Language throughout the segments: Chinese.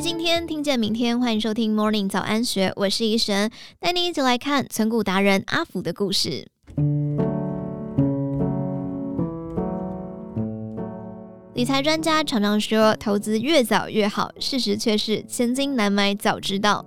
今天听见明天，欢迎收听 Morning 早安学，我是怡神，带你一起来看存股达人阿福的故事。理财专家常常说，投资越早越好，事实却是千金难买早知道。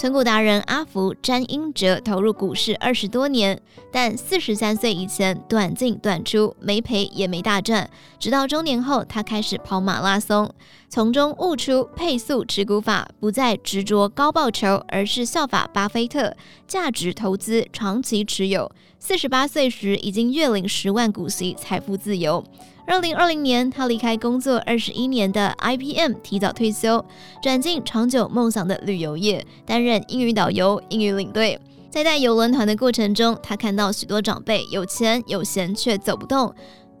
存股达人阿福詹英哲投入股市二十多年，但四十三岁以前短进短出，没赔也没大赚。直到中年后，他开始跑马拉松，从中悟出配速持股法，不再执着高报酬，而是效法巴菲特，价值投资，长期持有。四十八岁时，已经月领十万股息，财富自由。二零二零年，他离开工作二十一年的 IBM，提早退休，转进长久梦想的旅游业，担任英语导游、英语领队。在带游轮团的过程中，他看到许多长辈有钱有闲却走不动，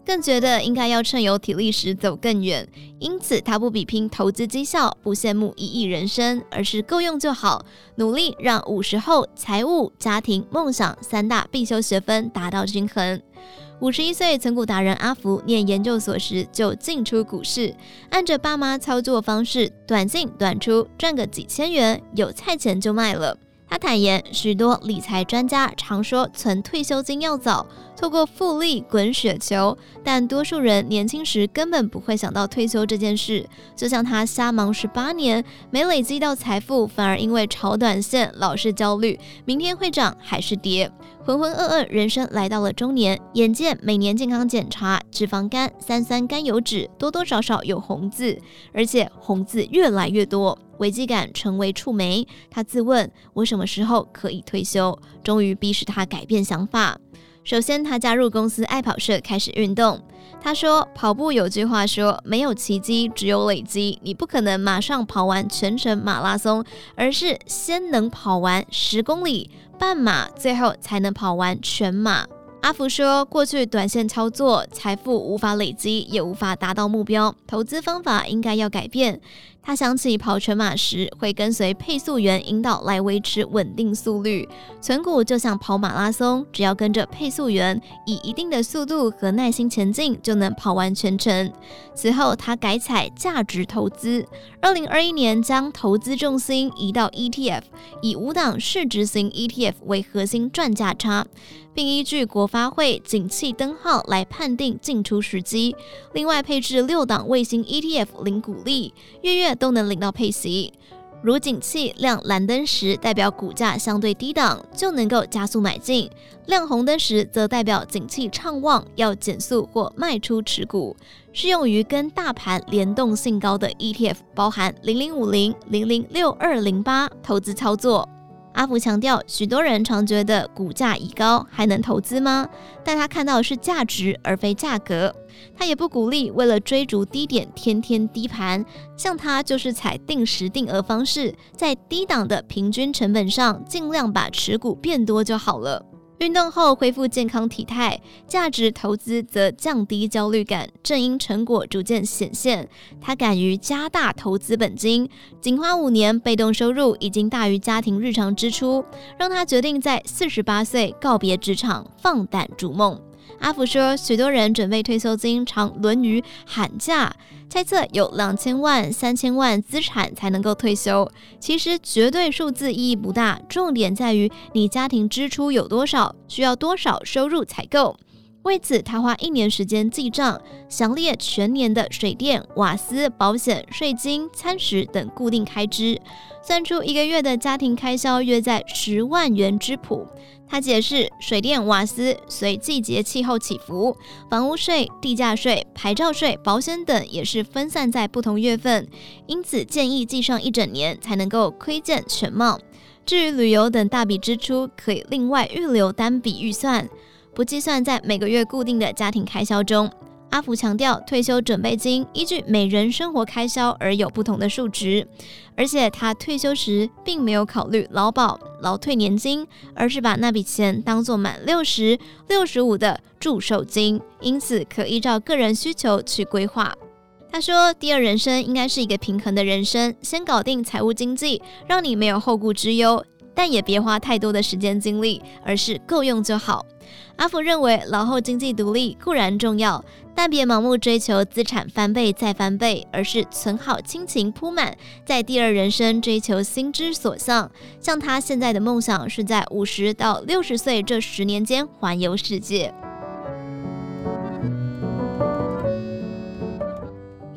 更觉得应该要趁有体力时走更远。因此，他不比拼投资绩效，不羡慕一亿人生，而是够用就好，努力让五十后财务、家庭、梦想三大必修学分达到均衡。五十一岁，存股达人阿福念研究所时就进出股市，按着爸妈操作方式，短进短出，赚个几千元，有菜钱就卖了。他坦言，许多理财专家常说存退休金要早，透过复利滚雪球，但多数人年轻时根本不会想到退休这件事。就像他瞎忙十八年，没累积到财富，反而因为炒短线老是焦虑，明天会涨还是跌，浑浑噩噩，人生来到了中年，眼见每年健康检查，脂肪肝、三酸甘油酯多多少少有红字，而且红字越来越多。危机感成为触媒，他自问：我什么时候可以退休？终于逼使他改变想法。首先，他加入公司爱跑社，开始运动。他说：跑步有句话说，没有奇迹，只有累积。你不可能马上跑完全程马拉松，而是先能跑完十公里、半马，最后才能跑完全马。阿福说：“过去短线操作，财富无法累积，也无法达到目标。投资方法应该要改变。”他想起跑全马时会跟随配速员引导来维持稳定速率。存股就像跑马拉松，只要跟着配速员，以一定的速度和耐心前进，就能跑完全程。此后，他改采价值投资。二零二一年，将投资重心移到 ETF，以五档市值型 ETF 为核心赚价差。并依据国发会景气灯号来判定进出时机。另外配置六档卫星 ETF 领股利，月月都能领到配息。如景气亮蓝灯时，代表股价相对低档，就能够加速买进；亮红灯时，则代表景气畅旺，要减速或卖出持股。适用于跟大盘联动性高的 ETF，包含零零五零、零零六二零八投资操作。阿福强调，许多人常觉得股价已高还能投资吗？但他看到的是价值而非价格。他也不鼓励为了追逐低点天天低盘，像他就是采定时定额方式，在低档的平均成本上尽量把持股变多就好了。运动后恢复健康体态，价值投资则降低焦虑感。正因成果逐渐显现，他敢于加大投资本金，仅花五年，被动收入已经大于家庭日常支出，让他决定在四十八岁告别职场，放胆逐梦。阿福说，许多人准备退休金，常轮于喊价，猜测有两千万、三千万资产才能够退休。其实绝对数字意义不大，重点在于你家庭支出有多少，需要多少收入才够。为此，他花一年时间记账，详列全年的水电、瓦斯、保险、税金、餐食等固定开支，算出一个月的家庭开销约在十万元之谱。他解释，水电瓦斯随季节气候起伏，房屋税、地价税、牌照税、保险等也是分散在不同月份，因此建议记上一整年才能够窥见全貌。至于旅游等大笔支出，可以另外预留单笔预算，不计算在每个月固定的家庭开销中。阿福强调，退休准备金依据每人生活开销而有不同的数值，而且他退休时并没有考虑劳保、劳退年金，而是把那笔钱当作满六十、六十五的祝寿金，因此可依照个人需求去规划。他说，第二人生应该是一个平衡的人生，先搞定财务经济，让你没有后顾之忧。但也别花太多的时间精力，而是够用就好。阿福认为，老后经济独立固然重要，但别盲目追求资产翻倍再翻倍，而是存好亲情铺满，在第二人生追求心之所向。像他现在的梦想是在五十到六十岁这十年间环游世界。